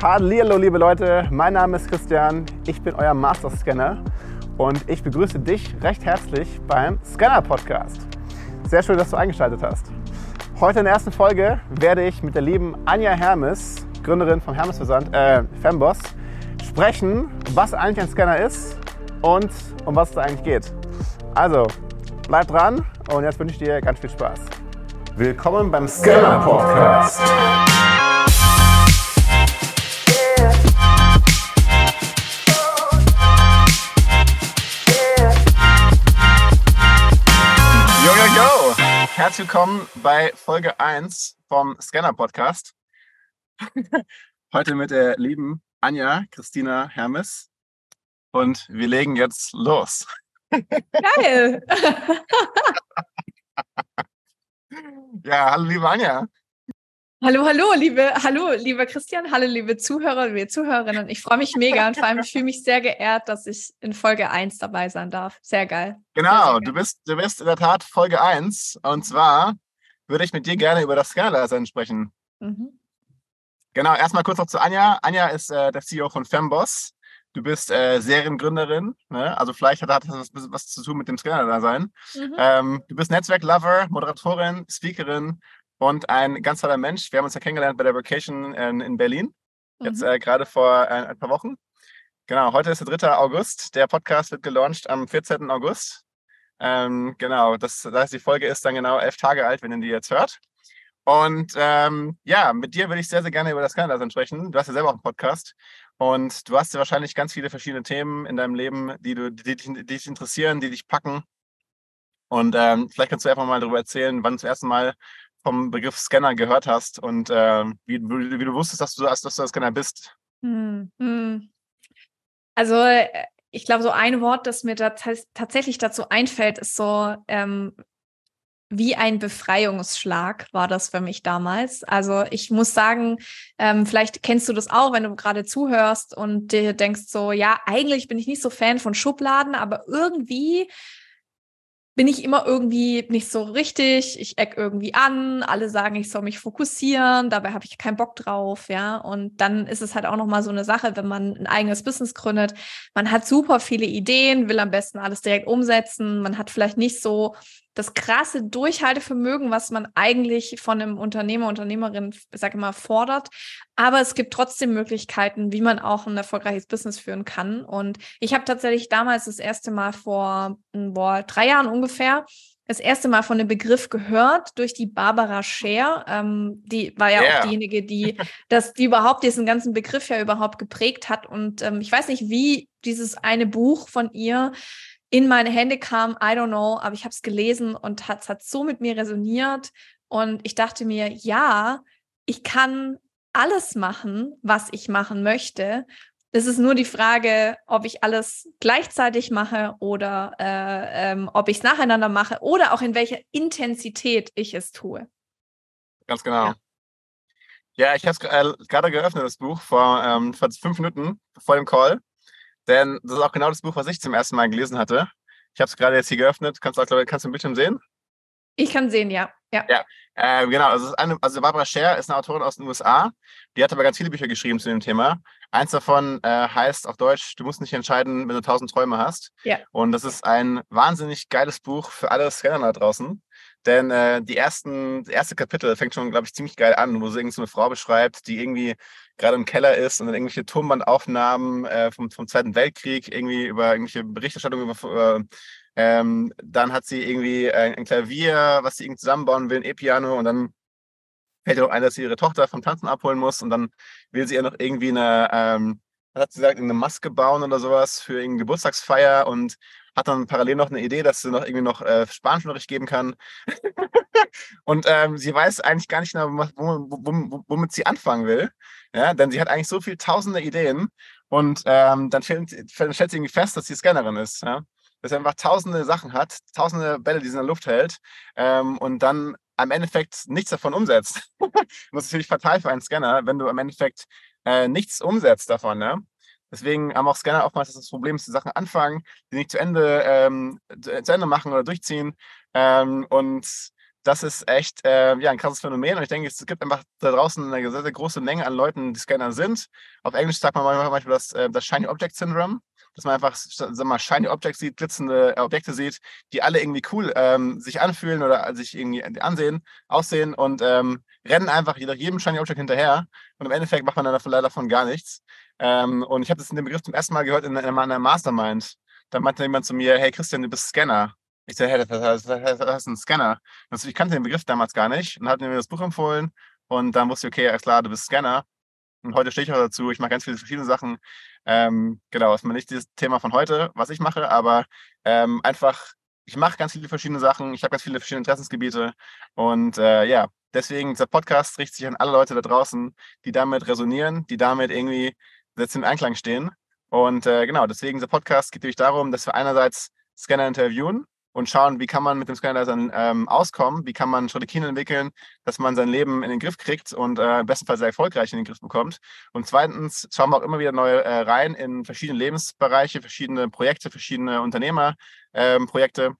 Hallo, liebe Leute, mein Name ist Christian, ich bin euer Master Scanner und ich begrüße dich recht herzlich beim Scanner Podcast. Sehr schön, dass du eingeschaltet hast. Heute in der ersten Folge werde ich mit der lieben Anja Hermes, Gründerin vom Hermes Versand, äh, Femboss, sprechen, was eigentlich ein Scanner ist und um was es eigentlich geht. Also, bleib dran und jetzt wünsche ich dir ganz viel Spaß. Willkommen beim Scanner Podcast. Herzlich willkommen bei Folge 1 vom Scanner Podcast. Heute mit der lieben Anja Christina Hermes. Und wir legen jetzt los. Geil! Ja, hallo liebe Anja. Hallo, hallo, liebe, hallo, lieber Christian, hallo, liebe Zuhörer, liebe Zuhörerinnen. Ich freue mich mega und vor allem ich fühle mich sehr geehrt, dass ich in Folge 1 dabei sein darf. Sehr geil. Genau, sehr, sehr du bist, du bist in der Tat Folge 1. Und zwar würde ich mit dir gerne über das Scanner-Dasein sprechen. Mhm. Genau, erstmal kurz noch zu Anja. Anja ist äh, der CEO von Femboss. Du bist äh, Seriengründerin, ne? also vielleicht hat, hat das was, was zu tun mit dem Scanner-Dasein. Mhm. Ähm, du bist Netzwerk-Lover, Moderatorin, Speakerin und ein ganz toller Mensch. Wir haben uns ja kennengelernt bei der Vacation in, in Berlin, jetzt Mhm. äh, gerade vor ein, ein paar Wochen. Genau, heute ist der 3. August. Der Podcast wird gelauncht am 14. August. Ähm, genau, das, das heißt, die Folge ist dann genau elf Tage alt, wenn ihr die jetzt hört. Und ähm, ja, mit dir würde ich sehr, sehr gerne über das Kanada sprechen. Du hast ja selber auch einen Podcast und du hast ja wahrscheinlich ganz viele verschiedene Themen in deinem Leben, die, du, die, dich, die dich interessieren, die dich packen. Und ähm, vielleicht kannst du einfach mal darüber erzählen, wann du zum ersten Mal vom Begriff Scanner gehört hast und ähm, wie, wie, du wusstest, dass du, dass du das Scanner bist. Hm, hm. Also, äh, ich glaube, so ein Wort, das mir da tats- tatsächlich dazu einfällt, ist so ähm, wie ein Befreiungsschlag war das für mich damals. Also ich muss sagen, ähm, vielleicht kennst du das auch, wenn du gerade zuhörst und dir denkst so, ja, eigentlich bin ich nicht so Fan von Schubladen, aber irgendwie bin ich immer irgendwie nicht so richtig. Ich eck irgendwie an. Alle sagen, ich soll mich fokussieren. Dabei habe ich keinen Bock drauf, ja. Und dann ist es halt auch noch mal so eine Sache, wenn man ein eigenes Business gründet. Man hat super viele Ideen, will am besten alles direkt umsetzen. Man hat vielleicht nicht so das krasse Durchhaltevermögen, was man eigentlich von einem Unternehmer, Unternehmerin, sag ich mal, fordert. Aber es gibt trotzdem Möglichkeiten, wie man auch ein erfolgreiches Business führen kann. Und ich habe tatsächlich damals das erste Mal vor hm, boah, drei Jahren ungefähr das erste Mal von dem Begriff gehört durch die Barbara Scher. Ähm, die war ja Yeah. auch diejenige, die das, die überhaupt diesen ganzen Begriff ja überhaupt geprägt hat. Und ähm, ich weiß nicht, wie dieses eine Buch von ihr in meine Hände kam, I don't know, aber ich habe es gelesen und hat- es hat so mit mir resoniert. Und ich dachte mir, ja, ich kann alles machen, was ich machen möchte. Es ist nur die Frage, ob ich alles gleichzeitig mache oder äh, ähm, ob ich es nacheinander mache oder auch in welcher Intensität ich es tue. Ganz genau. Ja. Ja, ich habe es äh, gerade geöffnet, das Buch, vor, ähm, vor fünf Minuten vor dem Call. Denn das ist auch genau das Buch, was ich zum ersten Mal gelesen hatte. Ich habe es gerade jetzt hier geöffnet. Kannst du auch, glaub ich, kannst du im Bildschirm sehen? Ich kann sehen, ja. Ja. Ja. Äh, genau, also, eine, also Barbara Scher ist eine Autorin aus den USA. Die hat aber ganz viele Bücher geschrieben zu dem Thema. Eins davon äh, heißt auf Deutsch, du musst nicht entscheiden, wenn du tausend Träume hast. Ja. Und das ist ein wahnsinnig geiles Buch für alle Scanner da draußen. Denn äh, die ersten, das erste Kapitel fängt schon, glaube ich, ziemlich geil an, wo sie irgend so eine Frau beschreibt, die irgendwie gerade im Keller ist und dann irgendwelche Tonbandaufnahmen äh, vom, vom Zweiten Weltkrieg, irgendwie über irgendwelche Berichterstattungen über, über ähm, dann hat sie irgendwie äh, ein Klavier, was sie irgendwie zusammenbauen will, ein E-Piano und dann fällt ihr noch ein, dass sie ihre Tochter vom Tanzen abholen muss und dann will sie ihr noch irgendwie eine, ähm, hat sie gesagt, eine Maske bauen oder sowas für irgendeine Geburtstagsfeier und hat dann parallel noch eine Idee, dass sie noch irgendwie noch äh, Spanischunterricht geben kann. und ähm, sie weiß eigentlich gar nicht genau, wo- wo- wo- womit sie anfangen will. Ja, denn sie hat eigentlich so viele tausende Ideen und ähm, dann stellt, stellt sie irgendwie fest, dass sie Scannerin ist. Ja? Dass sie einfach tausende Sachen hat, tausende Bälle, die sie in der Luft hält ähm, und dann am Endeffekt nichts davon umsetzt. das ist natürlich fatal für einen Scanner, wenn du am Endeffekt äh, nichts umsetzt davon. Ne? Deswegen haben auch Scanner oftmals das Problem, dass sie Sachen anfangen, die nicht zu Ende, ähm, zu Ende machen oder durchziehen. Ähm, und das ist echt äh, ja, ein krasses Phänomen. Und ich denke, es gibt einfach da draußen eine sehr, sehr große Menge an Leuten, die Scanner sind. Auf Englisch sagt man manchmal das, äh, das Shiny Object Syndrome dass man einfach sag mal, shiny Objects sieht, glitzernde Objekte sieht, die alle irgendwie cool ähm, sich anfühlen oder sich irgendwie ansehen, aussehen und ähm, rennen einfach jedem shiny Object hinterher und im Endeffekt macht man dann leider davon gar nichts. Ähm, und ich habe das in dem Begriff zum ersten Mal gehört in, in einer Mastermind. Da meinte jemand zu mir, hey Christian, du bist Scanner. Ich so, hey, das, das, das ist ein Scanner. Also ich kannte den Begriff damals gar nicht und hat mir das Buch empfohlen und dann wusste ich, okay, alles klar, du bist Scanner. Und heute stehe ich auch dazu. Ich mache ganz viele verschiedene Sachen. Ähm, genau, ist mal nicht das Thema von heute, was ich mache, aber ähm, einfach, ich mache ganz viele verschiedene Sachen. Ich habe ganz viele verschiedene Interessensgebiete. Und äh, ja, deswegen, dieser Podcast richtet sich an alle Leute da draußen, die damit resonieren, die damit irgendwie jetzt im Einklang stehen. Und äh, genau, deswegen, dieser Podcast geht natürlich darum, dass wir einerseits Scanner interviewen, und schauen, wie kann man mit dem Scanner ähm, auskommen, wie kann man Strategien entwickeln, dass man sein Leben in den Griff kriegt und äh, im besten Fall sehr erfolgreich in den Griff bekommt. Und zweitens schauen wir auch immer wieder neue äh, rein in verschiedene Lebensbereiche, verschiedene Projekte, verschiedene Unternehmerprojekte. Ähm,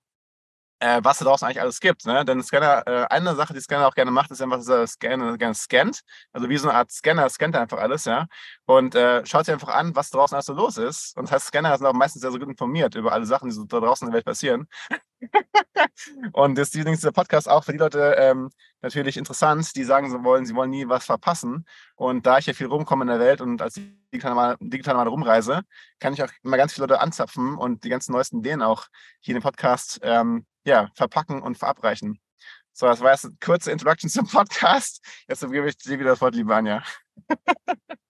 äh, was da draußen eigentlich alles gibt. Ne? Denn Scanner, äh, eine Sache, die Scanner auch gerne macht, ist einfach, dass er Scanner gerne scannt. Also wie so eine Art Scanner scannt er einfach alles, ja. Und äh, schaut sich einfach an, was draußen alles so los ist. Und das heißt, Scanner sind auch meistens sehr, sehr gut informiert über alle Sachen, die so da draußen in der Welt passieren. und deswegen ist dieser Podcast auch für die Leute ähm, natürlich interessant, die sagen, sie wollen, sie wollen nie was verpassen. Und da ich ja viel rumkomme in der Welt und als digital digital mal rumreise, kann ich auch immer ganz viele Leute anzapfen und die ganzen neuesten Ideen auch hier in dem Podcast ähm, ja, verpacken und verabreichen. So, das war jetzt eine kurze Introduction zum Podcast. Jetzt gebe ich dir wieder das Wort, liebe Anja.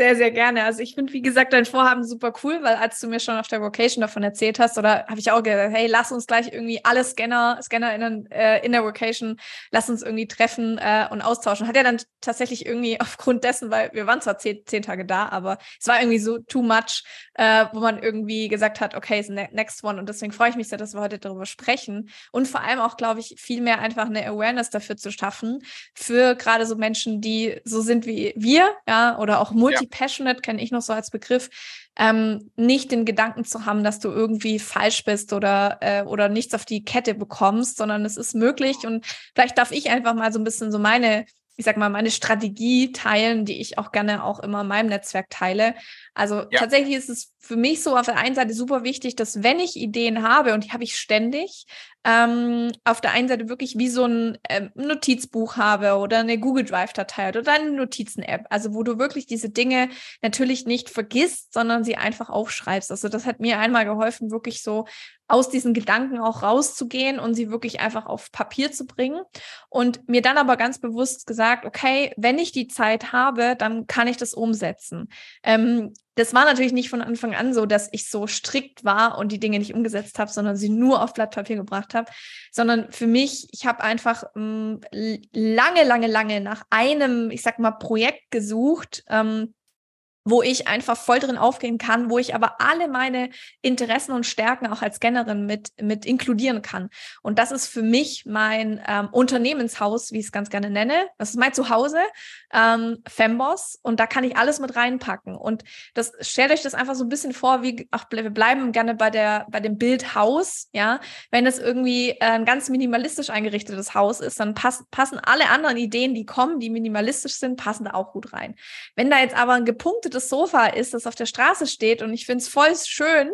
Sehr, sehr gerne. Also ich finde, wie gesagt, dein Vorhaben super cool, weil als du mir schon auf der Vocation davon erzählt hast, oder habe ich auch gesagt, hey, lass uns gleich irgendwie alle Scanner, ScannerInnen äh, in der Vocation, lass uns irgendwie treffen äh, und austauschen. Hat ja dann tatsächlich irgendwie aufgrund dessen, weil wir waren zwar zehn, zehn Tage da, aber es war irgendwie so too much, äh, wo man irgendwie gesagt hat, okay, ist ne next one. Und deswegen freue ich mich sehr, dass wir heute darüber sprechen. Und vor allem auch, glaube ich, viel mehr einfach eine Awareness dafür zu schaffen, für gerade so Menschen, die so sind wie wir, ja, oder auch multi passionate kenne ich noch so als Begriff, ähm, nicht den Gedanken zu haben, dass du irgendwie falsch bist oder, äh, oder nichts auf die Kette bekommst, sondern es ist möglich. Und vielleicht darf ich einfach mal so ein bisschen so meine ich sag mal, meine Strategie teilen, die ich auch gerne auch immer in meinem Netzwerk teile. Also ja. tatsächlich ist es für mich so auf der einen Seite super wichtig, dass wenn ich Ideen habe, und die habe ich ständig, ähm, auf der einen Seite wirklich wie so ein ähm, Notizbuch habe oder eine Google Drive-Datei oder eine Notizen-App. Also wo du wirklich diese Dinge natürlich nicht vergisst, sondern sie einfach aufschreibst. Also das hat mir einmal geholfen, wirklich so aus diesen Gedanken auch rauszugehen und sie wirklich einfach auf Papier zu bringen. Und mir dann aber ganz bewusst gesagt, okay, wenn ich die Zeit habe, dann kann ich das umsetzen. Ähm, das war natürlich nicht von Anfang an so, dass ich so strikt war und die Dinge nicht umgesetzt habe, sondern sie nur auf Blatt Papier gebracht habe, sondern für mich, ich habe einfach ähm, lange, lange, lange nach einem, ich sag mal, Projekt gesucht, ähm, wo ich einfach voll drin aufgehen kann, wo ich aber alle meine Interessen und Stärken auch als Scannerin mit, mit inkludieren kann. Und das ist für mich mein ähm, Unternehmenshaus, wie ich es ganz gerne nenne. Das ist mein Zuhause, ähm, Femboss. Und da kann ich alles mit reinpacken. Und das stellt euch das einfach so ein bisschen vor, wie, ach, wir bleiben gerne bei der, bei dem Bild Haus, ja. Wenn es irgendwie äh, ein ganz minimalistisch eingerichtetes Haus ist, dann pass, passen alle anderen Ideen, die kommen, die minimalistisch sind, passen da auch gut rein. Wenn da jetzt aber ein gepunktetes das Sofa ist, das auf der Straße steht und ich finde es voll schön,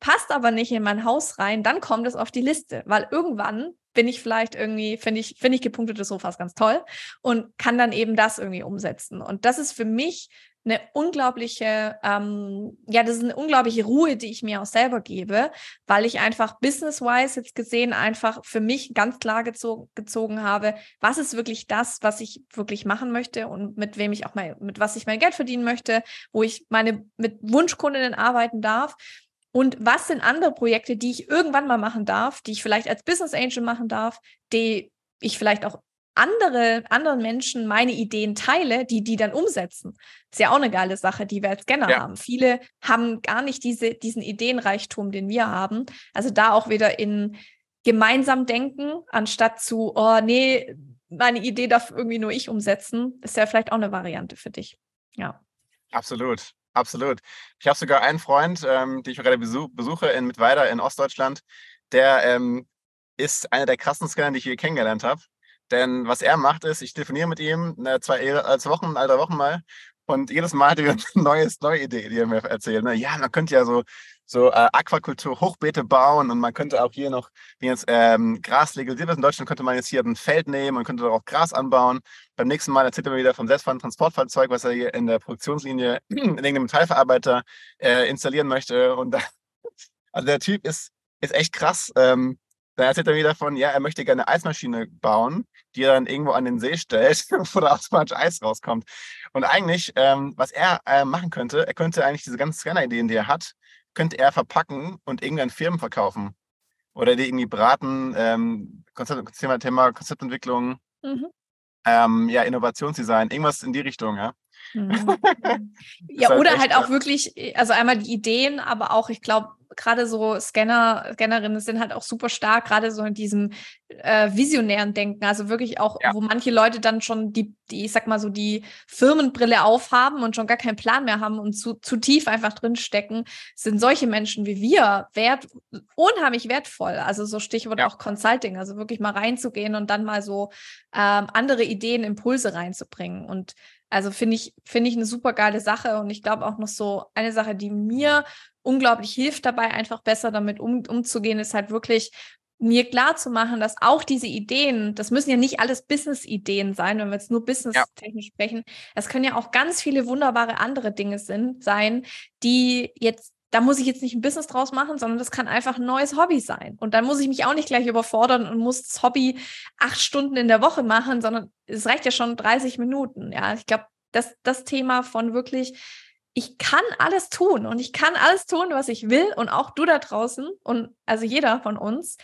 passt aber nicht in mein Haus rein, dann kommt es auf die Liste, weil irgendwann bin ich vielleicht irgendwie, finde ich, finde ich gepunktete Sofas ganz toll und kann dann eben das irgendwie umsetzen. Und das ist für mich eine unglaubliche, ähm, ja, das ist eine unglaubliche Ruhe, die ich mir auch selber gebe, weil ich einfach business-wise jetzt gesehen einfach für mich ganz klar gezo gezogen habe, was ist wirklich das, was ich wirklich machen möchte und mit wem ich auch mal, mit was ich mein Geld verdienen möchte, wo ich meine, mit Wunschkundinnen arbeiten darf. Und was sind andere Projekte, die ich irgendwann mal machen darf, die ich vielleicht als Business Angel machen darf, die ich vielleicht auch andere, anderen Menschen meine Ideen teile, die die dann umsetzen. ist ja auch eine geile Sache, die wir als Scanner ja. haben. Viele haben gar nicht diese, diesen Ideenreichtum, den wir haben. Also da auch wieder in gemeinsam denken, anstatt zu, oh nee, meine Idee darf irgendwie nur ich umsetzen, ist ja vielleicht auch eine Variante für dich. Ja. Absolut. Absolut. Ich habe sogar einen Freund, ähm, den ich gerade besuch, besuche in Mittweida in Ostdeutschland, der ähm, ist einer der krassen Scanner, die ich je kennengelernt habe. Denn was er macht, ist, ich telefoniere mit ihm ne, zwei, zwei Wochen, alle Wochen mal. Und jedes Mal hat er eine neues, neue Idee, die er mir erzählt. Ne? Ja, man könnte ja so, so äh, Aquakultur, Hochbeete bauen und man könnte auch hier noch, wie jetzt ähm, Gras legalisiert ist in Deutschland, könnte man jetzt hier ein Feld nehmen und könnte auch Gras anbauen. Beim nächsten Mal erzählt er mir wieder vom selbstfahrenden Transportfahrzeug, was er hier in der Produktionslinie in irgendeinem Metallverarbeiter äh, installieren möchte. Und da, also der Typ ist, ist echt krass. Ähm, dann erzählt er wieder von, ja, er möchte gerne eine Eismaschine bauen, die er dann irgendwo an den See stellt, wo da automatisch Eis rauskommt. Und eigentlich, ähm, was er äh, machen könnte, er könnte eigentlich diese ganzen Scanner-Ideen, die er hat, könnte er verpacken und irgendeinen Firmen verkaufen. Oder die irgendwie beraten, ähm, Konzept, Thema, Thema Konzeptentwicklung, mhm. ähm, ja, Innovationsdesign, irgendwas in die Richtung, ja. Mhm. ja, halt oder halt auch wirklich, also einmal die Ideen, aber auch, ich glaube, gerade so Scanner, Scannerinnen sind halt auch super stark, gerade so in diesem äh, visionären Denken. Also wirklich auch, ja. wo manche Leute dann schon die, die, ich sag mal so, die Firmenbrille aufhaben und schon gar keinen Plan mehr haben und zu, zu tief einfach drinstecken, sind solche Menschen wie wir wert, unheimlich wertvoll. Also so Stichwort ja. auch Consulting, also wirklich mal reinzugehen und dann mal so ähm, andere Ideen, Impulse reinzubringen. Und also finde ich, finde ich eine super geile Sache. Und ich glaube auch noch so eine Sache, die mir unglaublich hilft dabei, einfach besser damit um, umzugehen, ist halt wirklich mir klar zu machen, dass auch diese Ideen, das müssen ja nicht alles Business-Ideen sein, wenn wir jetzt nur business-technisch ja. sprechen, es können ja auch ganz viele wunderbare andere Dinge sind, sein, die jetzt da muss ich jetzt nicht ein Business draus machen, sondern das kann einfach ein neues Hobby sein. Und dann muss ich mich auch nicht gleich überfordern und muss das Hobby acht Stunden in der Woche machen, sondern es reicht ja schon 30 Minuten. Ja, ich glaube, das, das Thema von wirklich ich kann alles tun und ich kann alles tun, was ich will und auch du da draußen und also jeder von uns.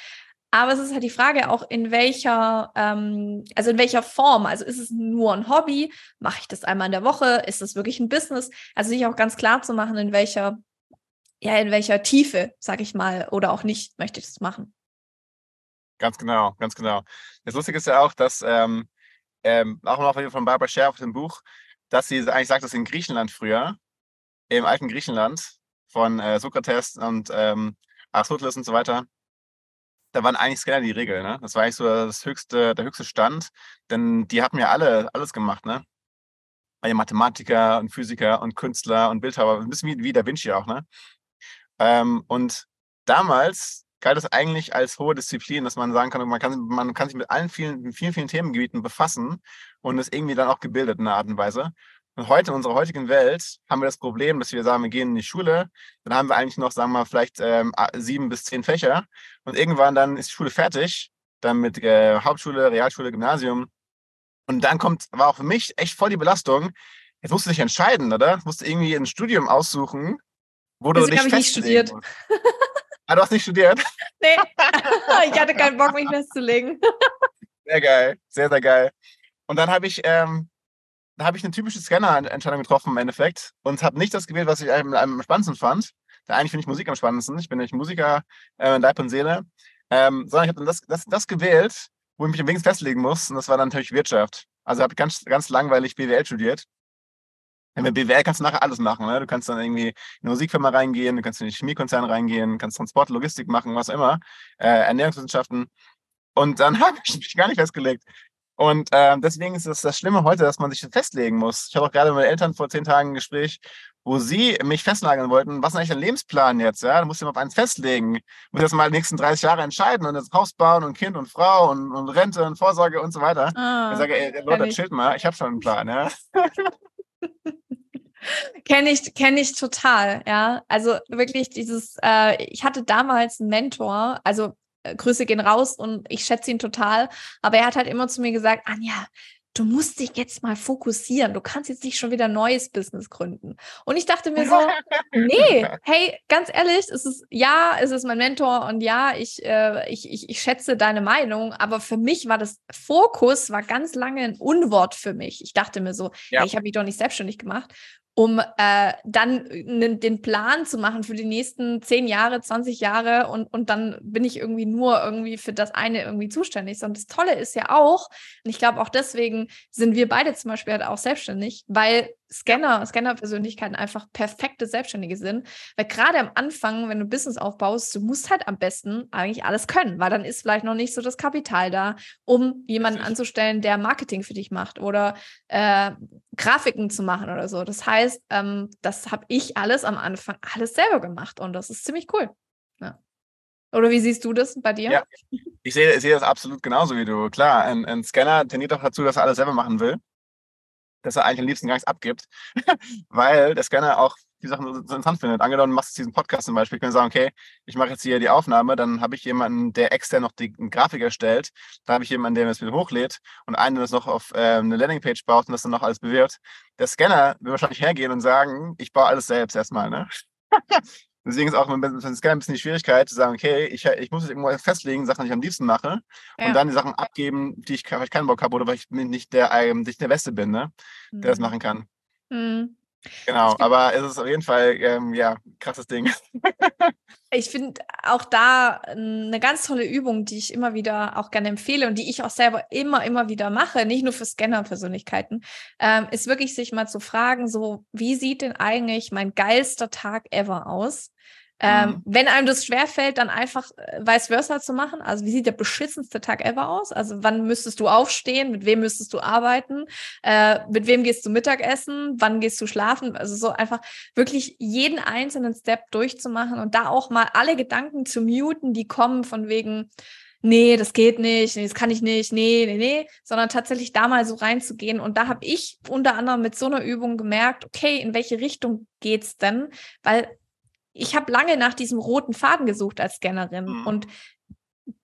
Aber es ist halt die Frage auch, in welcher, ähm, also in welcher Form. Also ist es nur ein Hobby? Mache ich das einmal in der Woche? Ist es wirklich ein Business? Also sich auch ganz klar zu machen, in welcher, ja, in welcher Tiefe, sage ich mal, oder auch nicht, möchte ich das machen. Ganz genau, ganz genau. Das Lustige ist ja auch, dass ähm, ähm, auch noch von Barbara Scher auf dem Buch, dass sie eigentlich sagt, dass in Griechenland früher im alten Griechenland von äh, Sokrates und ähm, Aristoteles und so weiter, da waren eigentlich Scanner die Regel. Ne? Das war eigentlich so das höchste, der höchste Stand, denn die hatten ja alle alles gemacht. Ne? Mathematiker und Physiker und Künstler und Bildhauer, ein bisschen wie, wie Da Vinci auch. Ne? Ähm, und damals galt es eigentlich als hohe Disziplin, dass man sagen kann, man kann, man kann sich mit allen vielen, vielen, vielen Themengebieten befassen und ist irgendwie dann auch gebildet in einer Art und Weise. Und heute in unserer heutigen Welt haben wir das Problem, dass wir sagen, wir gehen in die Schule, dann haben wir eigentlich noch, sagen wir mal, vielleicht ähm, sieben bis zehn Fächer und irgendwann dann ist die Schule fertig, dann mit äh, Hauptschule, Realschule, Gymnasium. Und dann kommt, war auch für mich echt voll die Belastung. Jetzt musst du dich entscheiden, oder? Musst du irgendwie ein Studium aussuchen, wo du habe ich nicht studiert. ah, du hast nicht studiert? Nee, ich hatte keinen Bock, mich festzulegen. Sehr geil, sehr, sehr geil. Und dann habe ich ähm, da habe ich eine typische Scanner-Entscheidung getroffen im Endeffekt und habe nicht das gewählt, was ich am, am spannendsten fand. Da eigentlich finde ich Musik am spannendsten. Ich bin nämlich Musiker äh, in Leib und Seele. Ähm, sondern ich habe dann das, das, das gewählt, wo ich mich am wenigsten festlegen muss. Und das war dann natürlich Wirtschaft. Also habe ich ganz, ganz langweilig BWL studiert. Mit BWL kannst du nachher alles machen. Ne? Du kannst dann irgendwie in eine Musikfirma reingehen, du kannst in den Chemiekonzern reingehen, kannst Transport, Logistik machen, was immer, äh, Ernährungswissenschaften. Und dann habe ich mich gar nicht festgelegt. Und äh, deswegen ist es das Schlimme heute, dass man sich festlegen muss. Ich habe auch gerade mit meinen Eltern vor zehn Tagen ein Gespräch, wo sie mich festnageln wollten, was ist eigentlich dein Lebensplan jetzt? Ja, du musst dich auf eins festlegen. Du musst jetzt mal die nächsten 30 Jahre entscheiden und jetzt Haus bauen und Kind und Frau und, und Rente und Vorsorge und so weiter. Ah, ich sage, ey, Leute, chillt mal, ich habe schon einen Plan, ja. Kenne ich, kenne ich total, ja. Also wirklich dieses, äh, ich hatte damals einen Mentor, also äh, Grüße gehen raus und ich schätze ihn total. Aber er hat halt immer zu mir gesagt, Anja, du musst dich jetzt mal fokussieren. Du kannst jetzt nicht schon wieder ein neues Business gründen. Und ich dachte mir so, nee, hey, ganz ehrlich, es ist, ja, es ist mein Mentor und ja, ich, äh, ich, ich, ich schätze deine Meinung, aber für mich war das Fokus, war ganz lange ein Unwort für mich. Ich dachte mir so, ja. hey, ich habe mich doch nicht selbstständig gemacht. Um äh, dann den Plan zu machen für die nächsten zehn Jahre, 20 Jahre und, und dann bin ich irgendwie nur irgendwie für das eine irgendwie zuständig. Und das Tolle ist ja auch, und ich glaube auch deswegen sind wir beide zum Beispiel halt auch selbstständig, weil Scanner, Scanner-Persönlichkeiten einfach perfekte Selbstständige sind. Weil gerade am Anfang, wenn du Business aufbaust, du musst halt am besten eigentlich alles können, weil dann ist vielleicht noch nicht so das Kapital da, um jemanden anzustellen, der Marketing für dich macht oder äh, Grafiken zu machen oder so. Das heißt, ähm, das habe ich alles am Anfang alles selber gemacht und das ist ziemlich cool. Ja. Oder wie siehst du das bei dir? Ja, ich sehe, ich sehe das absolut genauso wie du. Klar, ein, ein Scanner tendiert auch dazu, dass er alles selber machen will dass er eigentlich am liebsten gar nichts abgibt, weil der Scanner auch die Sachen so interessant findet. Angenommen, du machst diesen Podcast zum Beispiel, können sagen, okay, ich mache jetzt hier die Aufnahme, dann habe ich jemanden, der extern noch die Grafik erstellt, dann habe ich jemanden, der das wieder hochlädt und einen, der das noch auf äh, eine Landingpage baut und das dann noch alles bewirbt. Der Scanner will wahrscheinlich hergehen und sagen, ich baue alles selbst erstmal, ne? Deswegen ist auch mit Scanner ein bisschen die Schwierigkeit zu sagen, okay, ich, ich muss jetzt irgendwo festlegen, Sachen, die ich am liebsten mache ja. und dann die Sachen abgeben, die ich vielleicht keinen Bock habe oder weil ich nicht der, ähm, nicht der Beste bin, ne? der mhm. das machen kann. Mhm. Genau, aber es ist auf jeden Fall, ähm, ja, krasses Ding. ich finde auch da eine ganz tolle Übung, die ich immer wieder auch gerne empfehle und die ich auch selber immer, immer wieder mache, nicht nur für Scanner-Persönlichkeiten, ähm, ist wirklich sich mal zu fragen, so, wie sieht denn eigentlich mein geilster Tag ever aus? Ähm, mhm. Wenn einem das schwerfällt, dann einfach äh, vice versa zu machen. Also wie sieht der beschissenste Tag ever aus? Also wann müsstest du aufstehen? Mit wem müsstest du arbeiten? Äh, mit wem gehst du Mittagessen? Wann gehst du schlafen? Also so einfach wirklich jeden einzelnen Step durchzumachen und da auch mal alle Gedanken zu muten, die kommen von wegen, nee, das geht nicht, nee, das kann ich nicht, nee, nee, nee, sondern tatsächlich da mal so reinzugehen. Und da habe ich unter anderem mit so einer Übung gemerkt, okay, in welche Richtung geht's denn? Weil ich habe lange nach diesem roten Faden gesucht als Scannerin mhm. und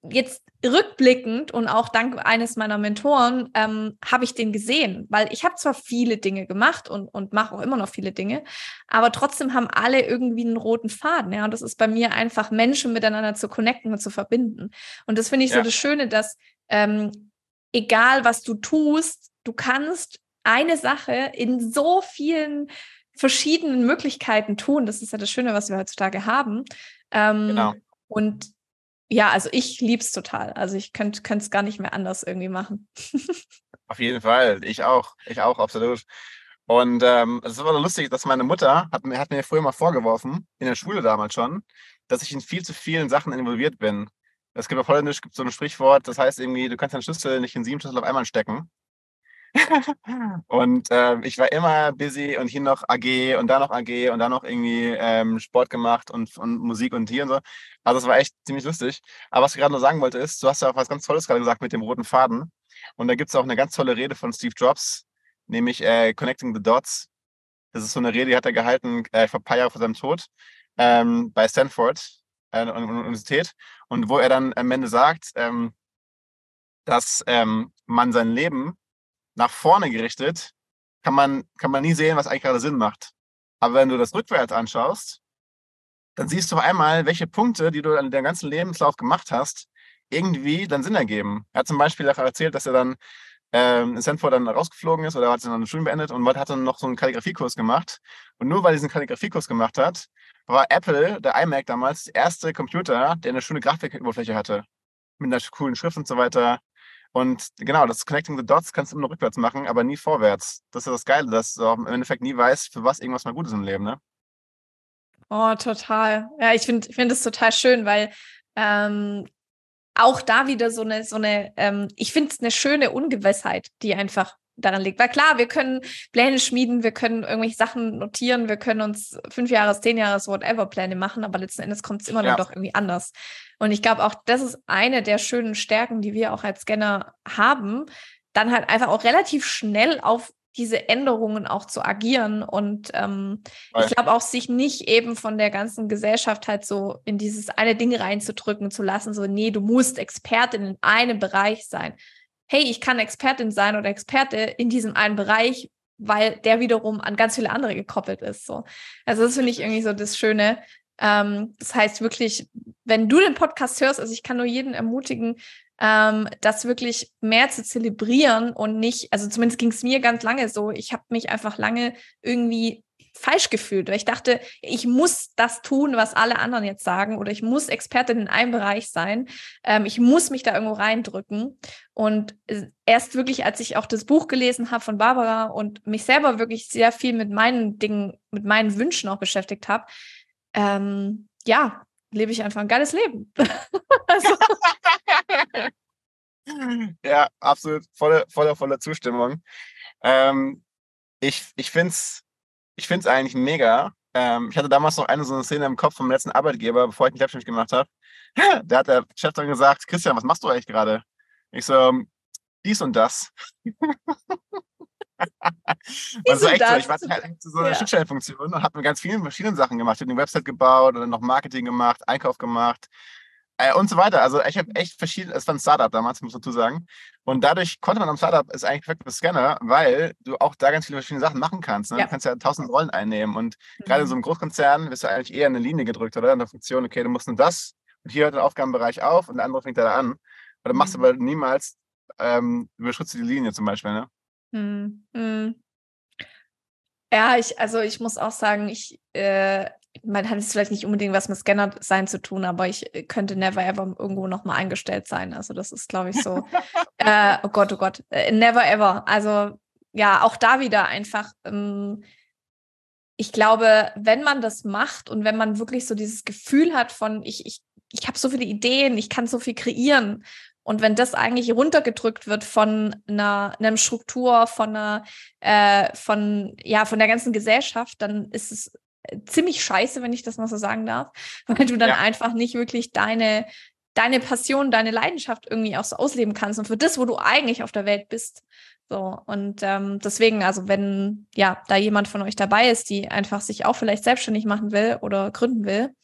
jetzt rückblickend und auch dank eines meiner Mentoren ähm, habe ich den gesehen, weil ich habe zwar viele Dinge gemacht und, und mache auch immer noch viele Dinge, aber trotzdem haben alle irgendwie einen roten Faden. Ja, und das ist bei mir einfach Menschen miteinander zu connecten und zu verbinden. Und das finde ich ja. so das Schöne, dass ähm, egal was du tust, du kannst eine Sache in so vielen verschiedenen Möglichkeiten tun. Das ist ja das Schöne, was wir heutzutage haben. Ähm, genau. Und ja, also ich liebe es total. Also ich könnte es gar nicht mehr anders irgendwie machen. Auf jeden Fall. Ich auch. Ich auch, absolut. Und ähm, es war lustig, dass meine Mutter hat mir, hat mir früher mal vorgeworfen, in der Schule damals schon, dass ich in viel zu vielen Sachen involviert bin. Es gibt auf Holländisch gibt so ein Sprichwort, das heißt irgendwie, du kannst deinen Schlüssel nicht in sieben Schlüssel auf einmal stecken und äh, ich war immer busy und hier noch AG und da noch AG und da noch irgendwie ähm, Sport gemacht und, und Musik und hier und so. Also es war echt ziemlich lustig. Aber was ich gerade noch sagen wollte ist, du hast ja auch was ganz Tolles gerade gesagt mit dem roten Faden. Und da gibt es auch eine ganz tolle Rede von Steve Jobs, nämlich äh, Connecting the Dots. Das ist so eine Rede, die hat er gehalten äh, vor ein paar Jahren vor seinem Tod ähm, bei Stanford äh, Universität. Und wo er dann am Ende sagt, ähm, dass ähm, man sein Leben nach vorne gerichtet, kann man, kann man nie sehen, was eigentlich gerade Sinn macht. Aber wenn du das rückwärts anschaust, dann siehst du einmal, welche Punkte, die du an deinem ganzen Lebenslauf gemacht hast, irgendwie dann Sinn ergeben. Er hat zum Beispiel auch erzählt, dass er dann ähm, in Stanford dann rausgeflogen ist oder hat dann eine Schule beendet und hat dann noch so einen Kalligrafiekurs gemacht. Und nur weil er diesen Kalligrafiekurs gemacht hat, war Apple, der iMac damals, der erste Computer, der eine schöne Grafikoberfläche hatte. Mit einer coolen Schrift und so weiter. Und genau, das Connecting the Dots kannst du immer rückwärts machen, aber nie vorwärts. Das ist das Geile, dass du im Endeffekt nie weißt, für was irgendwas mal gut ist im Leben, ne? Oh, total. Ja, ich finde ich find das total schön, weil ähm, auch da wieder so eine, so eine, ähm, ich finde es eine schöne Ungewissheit, die einfach daran liegt. Weil klar, wir können Pläne schmieden, wir können irgendwelche Sachen notieren, wir können uns fünf Jahres, zehn Jahres, whatever Pläne machen, aber letzten Endes kommt es immer ja. nur doch irgendwie anders. Und ich glaube auch, das ist eine der schönen Stärken, die wir auch als Scanner haben, dann halt einfach auch relativ schnell auf diese Änderungen auch zu agieren und ähm, ich glaube auch sich nicht eben von der ganzen Gesellschaft halt so in dieses eine Ding reinzudrücken zu lassen, so nee, du musst Expertin in einem Bereich sein hey, ich kann Expertin sein oder Experte in diesem einen Bereich, weil der wiederum an ganz viele andere gekoppelt ist. So. Also das finde ich irgendwie so das Schöne. Ähm, das heißt wirklich, wenn du den Podcast hörst, also ich kann nur jeden ermutigen, ähm, das wirklich mehr zu zelebrieren und nicht, also zumindest ging es mir ganz lange so, ich habe mich einfach lange irgendwie falsch gefühlt, weil ich dachte, ich muss das tun, was alle anderen jetzt sagen, oder ich muss Expertin in einem Bereich sein. Ähm, ich muss mich da irgendwo reindrücken. Und erst wirklich, als ich auch das Buch gelesen habe von Barbara und mich selber wirklich sehr viel mit meinen Dingen, mit meinen Wünschen auch beschäftigt habe, ähm, ja, lebe ich einfach ein geiles Leben. also. Ja, absolut, volle, volle, volle Zustimmung. Ähm, ich ich finde es ich find's eigentlich mega. Ähm, ich hatte damals noch eine so eine Szene im Kopf vom letzten Arbeitgeber, bevor ich mich selbstständig gemacht habe. Da hat der Chef dann gesagt, Christian, was machst du eigentlich gerade? Ich so, dies und das. das war echt so. Ich war halt so eine ja. Schnittstellenfunktion und habe mit ganz vielen verschiedenen Sachen gemacht. Ich habe eine Website gebaut oder noch Marketing gemacht, Einkauf gemacht äh, und so weiter. Also ich habe echt verschiedene, es war ein Startup damals, muss ich dazu sagen. Und dadurch konnte man am Startup, ist eigentlich perfekt für Scanner, weil du auch da ganz viele verschiedene Sachen machen kannst. Ne? Ja. Du kannst ja tausend Rollen einnehmen. Und mhm. gerade in so einem Großkonzern wirst du eigentlich eher eine Linie gedrückt, oder? In der Funktion, okay, du musst nur das und hier hört der Aufgabenbereich auf und der andere fängt da an. Und dann machst du mhm. aber niemals, ähm, überschrittst du die Linie zum Beispiel, ne? Mhm. mhm. Ja, ich, also ich muss auch sagen, ich, äh, man hat es vielleicht nicht unbedingt was mit Scanner sein zu tun, aber ich äh, könnte never ever irgendwo nochmal eingestellt sein. Also das ist, glaube ich, so. äh, oh Gott, oh Gott, äh, never ever. Also ja, auch da wieder einfach. Ähm, ich glaube, wenn man das macht und wenn man wirklich so dieses Gefühl hat von, ich, ich, ich habe so viele Ideen, ich kann so viel kreieren. Und wenn das eigentlich runtergedrückt wird von einer, einer Struktur, von einer, äh, von, ja, von der ganzen Gesellschaft, dann ist es ziemlich scheiße, wenn ich das mal so sagen darf, weil du dann ja. einfach nicht wirklich deine, deine Passion, deine Leidenschaft irgendwie auch so ausleben kannst und für das, wo du eigentlich auf der Welt bist. So, und ähm, deswegen, also wenn ja da jemand von euch dabei ist, die einfach sich auch vielleicht selbstständig machen will oder gründen will,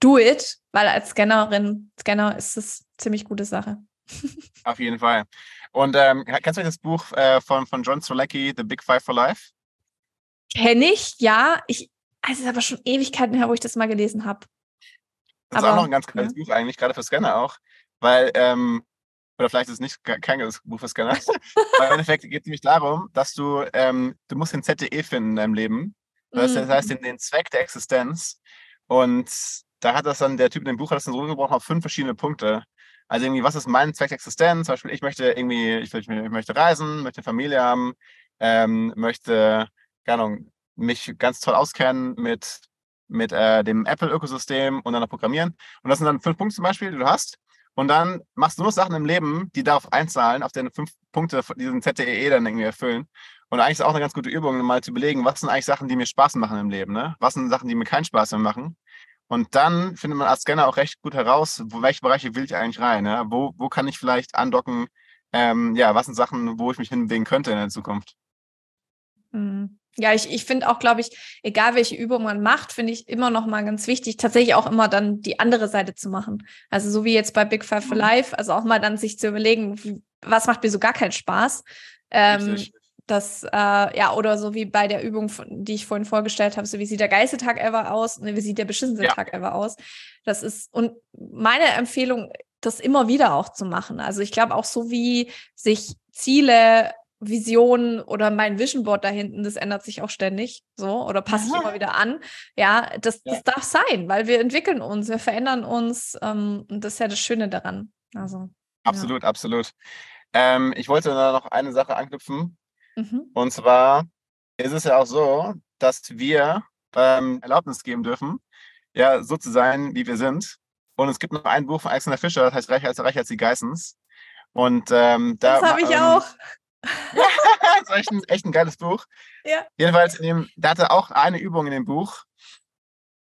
do it, weil als Scannerin, Scanner ist es ziemlich gute Sache. Auf jeden Fall. Und ähm, kennst du das Buch äh, von, von John Strzelecki, The Big Five for Life? Kenne ich, ja. Ich, es ist aber schon Ewigkeiten her, wo ich das mal gelesen habe. Das ist aber, auch noch ein ganz kleines ja. Buch eigentlich, gerade für Scanner auch, weil, ähm, oder vielleicht ist es nicht kein gutes Buch für Scanner, aber im Endeffekt geht es nämlich darum, dass du, ähm, du musst den ZDE finden in deinem Leben. Das, das heißt, mhm. den, den, Zweck der Existenz. Und da hat das dann, der Typ in dem Buch hat das dann so runtergebrochen auf fünf verschiedene Punkte. Also irgendwie, was ist mein Zweck der Existenz? Zum Beispiel, ich möchte irgendwie, ich, ich, ich möchte reisen, möchte Familie haben, ähm, möchte, keine Ahnung, mich ganz toll auskennen mit, mit äh, dem Apple-Ökosystem und dann noch programmieren. Und das sind dann fünf Punkte zum Beispiel, die du hast. Und dann machst du nur Sachen im Leben, die darauf einzahlen, auf deine fünf Punkte diesen ZTE dann irgendwie erfüllen. Und eigentlich ist auch eine ganz gute Übung, mal zu überlegen, was sind eigentlich Sachen, die mir Spaß machen im Leben, ne? Was sind Sachen, die mir keinen Spaß mehr machen? Und dann findet man als Scanner auch recht gut heraus, wo, welche Bereiche will ich eigentlich rein, ne? Wo, wo kann ich vielleicht andocken? Ähm, ja, was sind Sachen, wo ich mich hinbewegen könnte in der Zukunft? Mhm. Ja, ich, ich finde auch, glaube ich, egal welche Übung man macht, finde ich immer noch mal ganz wichtig, tatsächlich auch immer dann die andere Seite zu machen. Also so wie jetzt bei Big Five for. Life, also auch mal dann sich zu überlegen, was macht mir so gar keinen Spaß. Ähm, das, äh, ja, oder so wie bei der Übung, die ich vorhin vorgestellt habe, so wie sieht der geilste Tag ever aus, ne, wie sieht der beschissenste ja. Tag ever aus. Das ist, und meine Empfehlung, das immer wieder auch zu machen. Also ich glaube auch so wie sich Ziele Vision oder mein Vision Board da hinten, das ändert sich auch ständig so oder passt sich immer wieder an. Ja, das, das ja. darf sein, weil wir entwickeln uns, wir verändern uns ähm, und das ist ja das Schöne daran. Also, absolut, ja. absolut. Ähm, ich wollte da noch eine Sache anknüpfen. Mhm. Und zwar ist es ja auch so, dass wir ähm, Erlaubnis geben dürfen, ja, so zu sein, wie wir sind. Und es gibt noch ein Buch von Alexander Fischer, das heißt Reich als, Reich als die Geissens. Und ähm, da, das habe ich ähm, auch. Das ist echt ein, echt ein geiles Buch. Ja. Jedenfalls, in dem, der hatte auch eine Übung in dem Buch.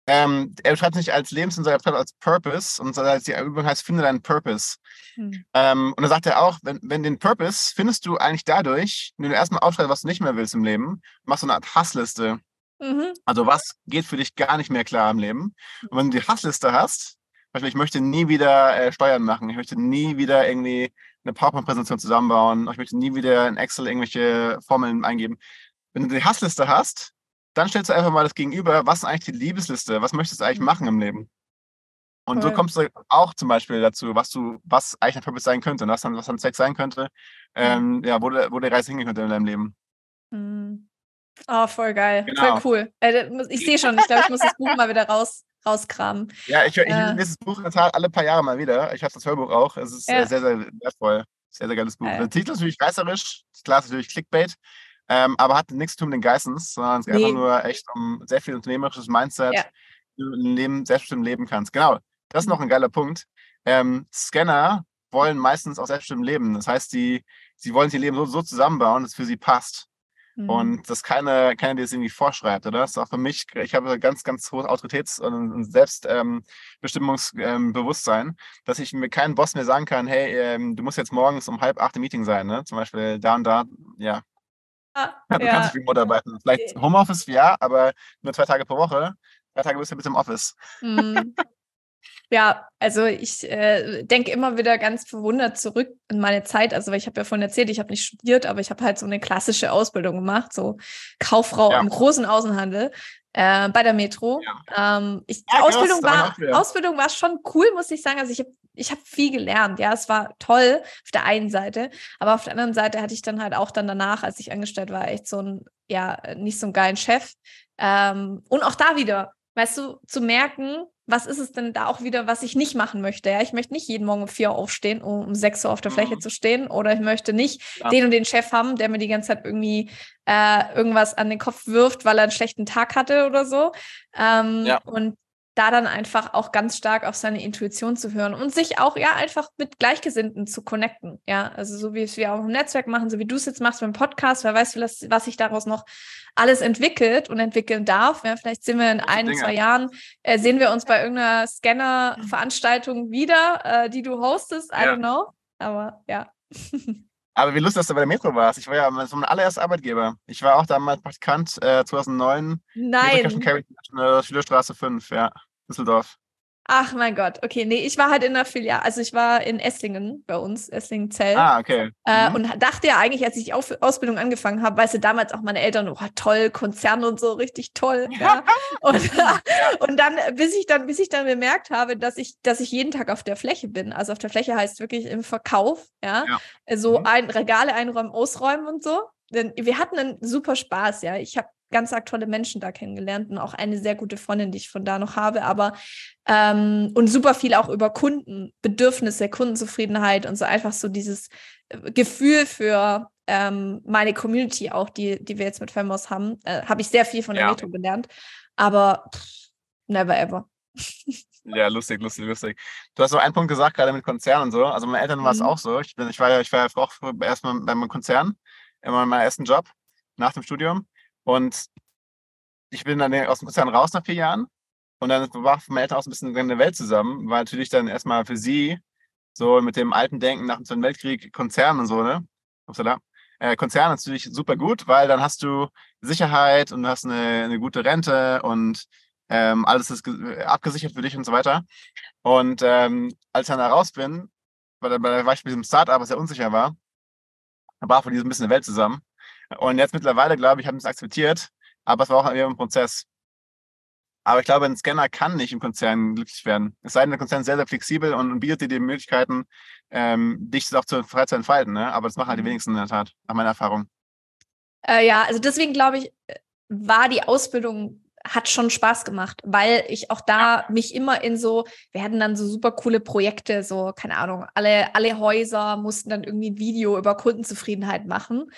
Ähm, er beschreibt es nicht als Lebenssinn, sondern als Purpose. Und die Übung heißt, finde deinen Purpose. Hm. Ähm, und da sagt er auch, wenn, wenn den Purpose findest du eigentlich dadurch, wenn du erstmal aufschreibst, was du nicht mehr willst im Leben, machst du eine Art Hassliste. Mhm. Also was geht für dich gar nicht mehr klar im Leben. Und wenn du die Hassliste hast, Beispiel, ich möchte nie wieder äh, Steuern machen, ich möchte nie wieder irgendwie eine PowerPoint-Präsentation zusammenbauen. Ich möchte nie wieder in Excel irgendwelche Formeln eingeben. Wenn du die Hassliste hast, dann stellst du einfach mal das Gegenüber, was ist eigentlich die Liebesliste? Was möchtest du eigentlich machen im Leben? Und cool. so kommst du auch zum Beispiel dazu, was du, was eigentlich ein Purpose sein könnte, was dann, was dann Zweck sein könnte, ähm, ja, wo, wo die Reise hingehen könnte in deinem Leben. Mhm. Oh, voll geil. Genau. Voll cool. Äh, ich sehe schon, ich glaube, ich muss das Buch mal wieder raus, rauskramen. Ja, ich, ich äh. lese das Buch alle paar Jahre mal wieder. Ich habe das Hörbuch auch. Es ist ja. sehr, sehr wertvoll. Sehr, sehr geiles Buch. Äh. Der Titel ist natürlich reißerisch, klar ist natürlich Clickbait, ähm, aber hat nichts zu tun mit den Geissens, sondern es geht nee. einfach nur echt um sehr viel unternehmerisches Mindset, ja. wie du ein Leben, selbstbestimmt leben kannst. Genau, das ist noch ein geiler Punkt. Ähm, Scanner wollen meistens auch selbstbestimmt leben. Das heißt, die, sie wollen ihr Leben so, so zusammenbauen, dass es für sie passt. Mhm. Und das keine, keine, die es irgendwie vorschreibt, oder? Das ist auch für mich, ich habe ganz, ganz hohes Autoritäts- und Selbstbestimmungsbewusstsein, ähm, dass ich mir keinen Boss mehr sagen kann, hey, ähm, du musst jetzt morgens um halb acht im Meeting sein, ne? Zum Beispiel da und da, ja. Ah, du ja. kannst remote arbeiten. Vielleicht Homeoffice, ja, aber nur zwei Tage pro Woche. Drei Tage bist du mit im Office. Mhm. Ja, also ich äh, denke immer wieder ganz verwundert zurück in meine Zeit. Also, weil ich habe ja vorhin erzählt, ich habe nicht studiert, aber ich habe halt so eine klassische Ausbildung gemacht, so Kauffrau ja. im großen Außenhandel äh, bei der Metro. Ja. Ähm, ich, ja, Ausbildung, war, Ausbildung war schon cool, muss ich sagen. Also ich habe ich hab viel gelernt. Ja, es war toll auf der einen Seite, aber auf der anderen Seite hatte ich dann halt auch dann danach, als ich angestellt war, echt so ein, ja, nicht so einen geilen Chef. Ähm, und auch da wieder, weißt du, zu merken, was ist es denn da auch wieder, was ich nicht machen möchte? Ja, ich möchte nicht jeden Morgen um vier Uhr aufstehen, um um sechs Uhr auf der Fläche mhm. zu stehen, oder ich möchte nicht ja. den und den Chef haben, der mir die ganze Zeit irgendwie äh, irgendwas an den Kopf wirft, weil er einen schlechten Tag hatte oder so. Ähm, ja. Und da dann einfach auch ganz stark auf seine Intuition zu hören und sich auch ja einfach mit Gleichgesinnten zu connecten. Ja, also so wie es wir auch im Netzwerk machen, so wie du es jetzt machst beim Podcast, wer weiß, was, sich daraus noch alles entwickelt und entwickeln darf. Ja, vielleicht sind wir in ein, Dinge. zwei Jahren, äh, sehen wir uns bei irgendeiner Scanner-Veranstaltung wieder, äh, die du hostest. I ja. don't know. Aber ja. Aber wie lustig, dass du bei der Metro warst. Ich war ja so mein allererster Arbeitgeber. Ich war auch damals Praktikant äh, 2009. Nein. Schülerstraße 5, ja, Düsseldorf. Ach mein Gott, okay, nee, ich war halt in der Filiale, also ich war in Esslingen bei uns, Esslingen-Zell. Ah, okay. Äh, mhm. Und dachte ja eigentlich, als ich die Ausbildung angefangen habe, weißt du, damals auch meine Eltern, oh toll, Konzern und so, richtig toll. Ja. und, und dann, bis ich dann, bis ich dann bemerkt habe, dass ich, dass ich jeden Tag auf der Fläche bin. Also auf der Fläche heißt wirklich im Verkauf, ja. ja. So mhm. ein, Regale einräumen, ausräumen und so. Denn wir hatten einen super Spaß, ja. Ich habe ganz arg tolle Menschen da kennengelernt und auch eine sehr gute Freundin, die ich von da noch habe, aber ähm, und super viel auch über Kundenbedürfnisse, Kundenzufriedenheit und so einfach so dieses äh, Gefühl für ähm, meine Community auch, die, die wir jetzt mit Famos haben, äh, habe ich sehr viel von der ja. Metro gelernt, aber pff, never ever. Ja, lustig, lustig, lustig. Du hast so einen Punkt gesagt, gerade mit Konzernen und so. Also meine Eltern war es mhm. auch so. Ich, bin, ich war ja, ich war ja auch erstmal beim Konzern, immer in meinem ersten Job nach dem Studium. Und ich bin dann aus dem Konzern raus nach vier Jahren. Und dann war von meinen Eltern auch ein bisschen eine Welt zusammen, weil natürlich dann erstmal für sie so mit dem alten Denken nach dem Zweiten Weltkrieg Konzern und so, ne? Upsala. Äh, Konzern natürlich super gut, weil dann hast du Sicherheit und hast eine, eine gute Rente und ähm, alles ist abgesichert für dich und so weiter. Und ähm, als ich dann da raus bin, weil, weil war ich mit diesem Startup, was sehr unsicher war, war von diesem bisschen eine Welt zusammen. Und jetzt mittlerweile, glaube ich, haben es akzeptiert, aber es war auch ein Prozess. Aber ich glaube, ein Scanner kann nicht im Konzern glücklich werden. Es sei denn, der Konzern ist sehr, sehr flexibel und, bietet dir die Möglichkeiten, ähm, dich auch zu, frei zu entfalten. Ne? Aber das machen halt die mhm. wenigsten in der Tat, nach meiner Erfahrung. Äh, ja, also deswegen glaube ich, war die Ausbildung hat schon Spaß gemacht, weil ich auch da mich immer in so, wir hatten dann so super coole Projekte, so, keine Ahnung, alle, alle Häuser mussten dann irgendwie ein Video über Kundenzufriedenheit machen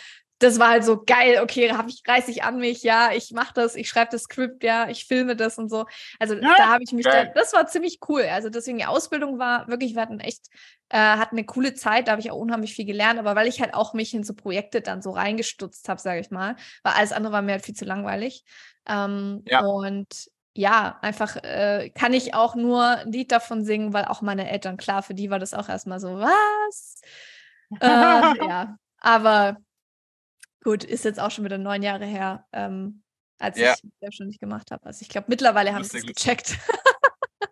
das war halt so geil, okay, hab ich, reiß ich an mich, ja, ich mache das, ich schreibe das Skript, ja, ich filme das und so. Also ja, da habe ich mich, da, das war ziemlich cool. Also deswegen die Ausbildung war wirklich, wir hatten echt, äh, hatten eine coole Zeit, da habe ich auch unheimlich viel gelernt, aber weil ich halt auch mich in so Projekte dann so reingestutzt habe, sage ich mal, weil alles andere war mir halt viel zu langweilig. Ähm, ja. Und ja, einfach äh, kann ich auch nur ein Lied davon singen, weil auch meine Eltern, klar, für die war das auch erstmal so, was? äh, ja, aber Gut, ist jetzt auch schon wieder neun Jahre her, ähm, als ja. ich selbstständig gemacht habe. Also ich glaube, mittlerweile haben sie es gecheckt.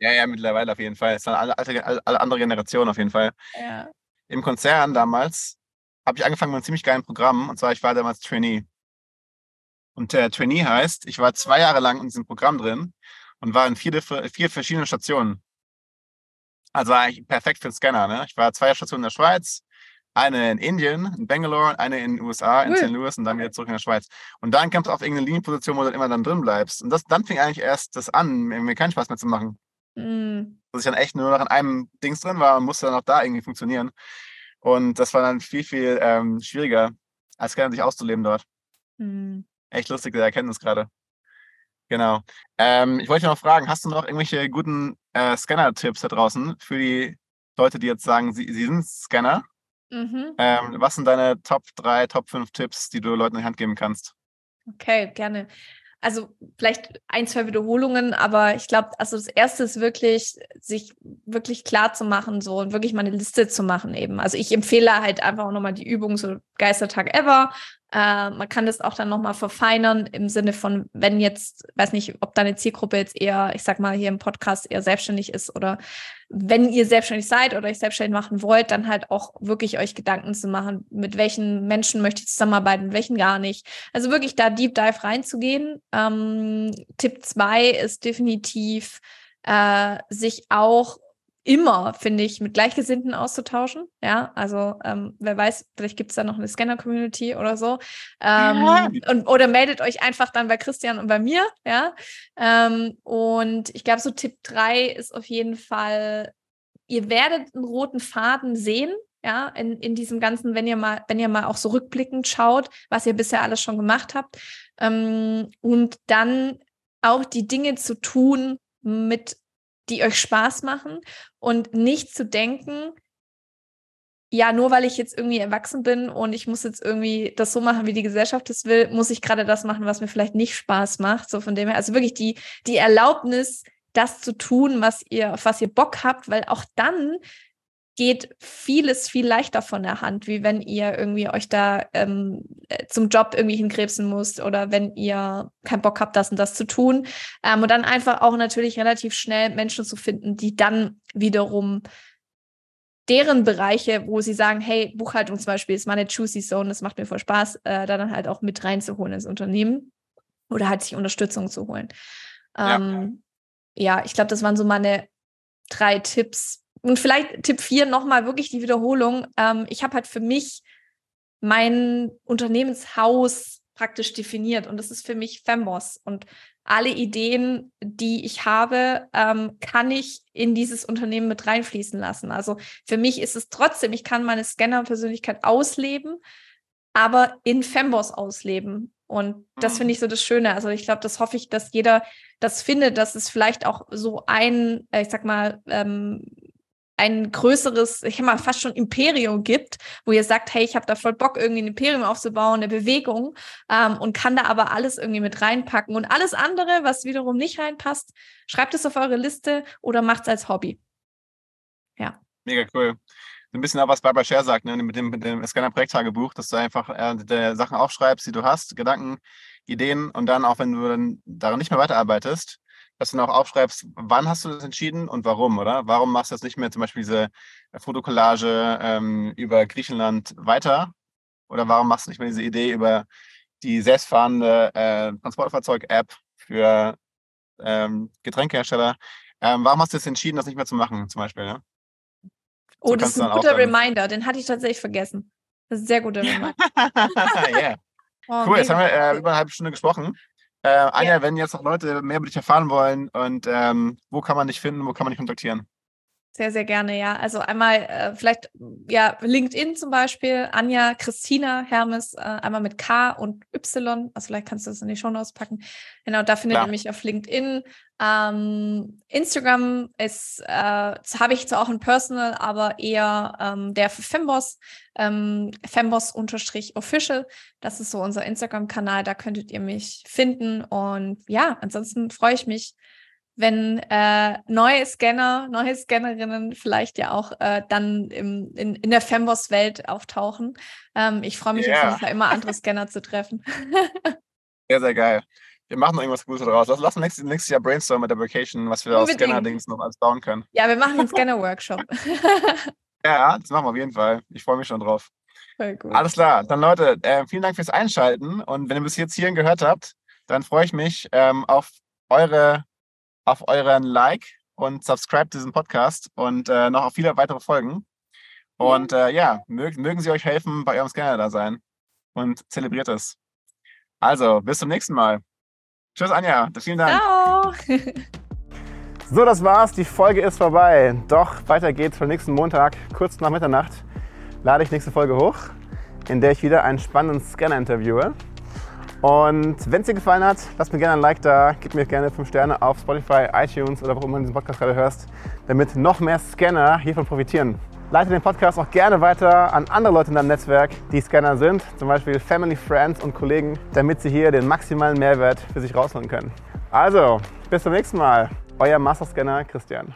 ja, ja, mittlerweile auf jeden Fall. Es sind alle, alle, alle andere Generationen auf jeden Fall. Ja. Im Konzern damals habe ich angefangen mit einem ziemlich geilen Programm. Und zwar, ich war damals Trainee. Und der Trainee heißt, ich war zwei Jahre lang in diesem Programm drin und war in vier, vier verschiedenen Stationen. Also war eigentlich perfekt für den Scanner. Ne? Ich war zwei Stationen in der Schweiz, eine in Indien, in Bangalore, eine in den USA, in Cool. St. Louis und dann wieder zurück in der Schweiz. Und dann kommst du auf irgendeine Linienposition, wo du dann immer dann drin bleibst. Und das, dann fing eigentlich erst das an, mir, keinen Spaß mehr zu machen. Mm, Dass ich dann echt nur noch in einem Dings drin war und musste dann auch da irgendwie funktionieren. Und das war dann viel, viel ähm, schwieriger, als Scanner sich auszuleben dort. mm. Echt lustige Erkenntnis gerade. Genau. Ähm, ich wollte dich noch fragen, hast du noch irgendwelche guten äh, Scanner-Tipps da draußen für die Leute, die jetzt sagen, sie, sie sind Scanner? Mhm. Ähm, was sind deine Top 3, Top 5 Tipps, die du Leuten in die Hand geben kannst? Okay, gerne. Also vielleicht ein, zwei Wiederholungen, aber ich glaube, also das erste ist wirklich, sich wirklich klar zu machen, so und wirklich mal eine Liste zu machen eben. Also ich empfehle halt einfach auch nochmal die Übung, so Geistertag ever. Äh, man kann das auch dann nochmal verfeinern im Sinne von, wenn jetzt, weiß nicht, ob deine Zielgruppe jetzt eher, ich sag mal, hier im Podcast eher selbstständig ist oder wenn ihr selbstständig seid oder euch selbstständig machen wollt, dann halt auch wirklich euch Gedanken zu machen, mit welchen Menschen möchte ich zusammenarbeiten, mit welchen gar nicht. Also wirklich da Deep Dive reinzugehen. Ähm, Tipp zwei ist definitiv, äh, sich auch immer, finde ich, mit Gleichgesinnten auszutauschen. Ja, also ähm, wer weiß, vielleicht gibt es da noch eine Scanner-Community oder so. Ähm, und, oder meldet euch einfach dann bei Christian und bei mir. Ja, ähm, und ich glaube, so Tipp drei ist auf jeden Fall, ihr werdet einen roten Faden sehen. Ja, in, in diesem ganzen, wenn ihr mal, wenn ihr mal auch so rückblickend schaut, was ihr bisher alles schon gemacht habt, ähm, und dann auch die Dinge zu tun, mit die euch Spaß machen und nicht zu denken, ja, nur weil ich jetzt irgendwie erwachsen bin und ich muss jetzt irgendwie das so machen, wie die Gesellschaft es will, muss ich gerade das machen, was mir vielleicht nicht Spaß macht. So von dem her, also wirklich die, die Erlaubnis, das zu tun, was ihr, auf was ihr Bock habt, weil auch dann geht vieles viel leichter von der Hand, wie wenn ihr irgendwie euch da ähm, äh, zum Job irgendwie hinkrebsen müsst oder wenn ihr keinen Bock habt, das und das zu tun. Ähm, und dann einfach auch natürlich relativ schnell Menschen zu finden, die dann wiederum deren Bereiche, wo sie sagen, hey, Buchhaltung zum Beispiel ist meine Juicy Zone, das macht mir voll Spaß, äh, da dann halt auch mit reinzuholen ins Unternehmen oder halt sich Unterstützung zu holen. Ja. Ähm, ja, ich glaube, das waren so meine drei Tipps. Und vielleicht Tipp 4 nochmal wirklich die Wiederholung. Ähm, ich habe halt für mich mein Unternehmenshaus praktisch definiert und das ist für mich Femboss. Und alle Ideen, die ich habe, ähm, kann ich in dieses Unternehmen mit reinfließen lassen. Also für mich ist es trotzdem, ich kann meine Scanner-Persönlichkeit ausleben, aber in Femboss ausleben. Und das finde ich so das Schöne. Also ich glaube, das hoffe ich, dass jeder das findet, dass es vielleicht auch so ein, äh, ich sag mal, ähm, ein größeres, ich habe mal fast schon Imperium gibt, wo ihr sagt, hey, ich habe da voll Bock, irgendwie ein Imperium aufzubauen, eine Bewegung ähm, und kann da aber alles irgendwie mit reinpacken. Und alles andere, was wiederum nicht reinpasst, schreibt es auf eure Liste oder macht es als Hobby. Mega cool. Ein bisschen auch, was Barbara Scher sagt, ne? mit dem, mit dem Scanner-Projekttagebuch, dass du einfach äh, die Sachen aufschreibst, die du hast, Gedanken, Ideen und dann auch, wenn du dann daran nicht mehr weiterarbeitest, dass du dann auch aufschreibst, wann hast du das entschieden und warum, oder? Warum machst du jetzt nicht mehr zum Beispiel diese Fotokollage ähm, über Griechenland weiter? Oder warum machst du nicht mehr diese Idee über die selbstfahrende äh, Transportfahrzeug-App für ähm, Getränkehersteller? Ähm, warum hast du jetzt entschieden, das nicht mehr zu machen, zum Beispiel? Ne? Oh, So das kannst ist ein guter Reminder, den hatte ich tatsächlich vergessen. Das ist ein sehr guter Reminder. yeah. Oh, Cool, jetzt haben wir äh, über eine halbe Stunde gesprochen. Äh, Anja, wenn jetzt noch Leute mehr über dich erfahren wollen und ähm, wo kann man dich finden, wo kann man dich kontaktieren? Sehr, sehr gerne, ja. Also einmal äh, vielleicht, ja, LinkedIn zum Beispiel, Anja Christina Hermes, äh, einmal mit K und Y. Also vielleicht kannst du das in die Show Notes packen. Genau, da findet Klar. ihr mich auf LinkedIn. Ähm, Instagram ist, äh, habe ich zwar auch ein Personal, aber eher ähm, der für Femboss, ähm, Femboss-official. Das ist so unser Instagram-Kanal, da könntet ihr mich finden. Und ja, ansonsten freue ich mich, wenn äh, neue Scanner, neue Scannerinnen vielleicht ja auch äh, dann im, in, in der Femboss-Welt auftauchen. Ähm, ich freue mich Ja. auf jeden Fall immer, andere Scanner zu treffen. Sehr, sehr geil. Wir machen noch irgendwas Gutes daraus. Lass, lass uns nächstes, nächstes Jahr brainstormen mit der Vacation, was wir aus Unbedingt. Scanner-Dings noch alles bauen können. ja, wir machen einen Scanner-Workshop. Ja, das machen wir auf jeden Fall. Ich freue mich schon drauf. Alles klar. Dann Leute, äh, vielen Dank fürs Einschalten. Und wenn ihr bis jetzt hierhin gehört habt, dann freue ich mich ähm, auf eure, auf euren Like und subscribe diesen Podcast und äh, noch auf viele weitere Folgen. Und äh, ja, mögen, mögen sie euch helfen bei eurem Scanner-Dasein und zelebriert es. Also, bis zum nächsten Mal. Tschüss, Anja. Vielen Dank. Ciao. So, das war's. Die Folge ist vorbei. Doch weiter geht's für nächsten Montag, kurz nach Mitternacht, lade ich nächste Folge hoch, in der ich wieder einen spannenden Scanner interviewe. Und wenn es dir gefallen hat, lass mir gerne ein Like da, gib mir gerne 5 Sterne auf Spotify, iTunes oder wo immer du diesen Podcast gerade hörst, damit noch mehr Scanner hiervon profitieren. Leite den Podcast auch gerne weiter an andere Leute in deinem Netzwerk, die Scanner sind, zum Beispiel Family, Friends und Kollegen, damit sie hier den maximalen Mehrwert für sich rausholen können. Also, bis zum nächsten Mal. Euer Master Scanner Christian.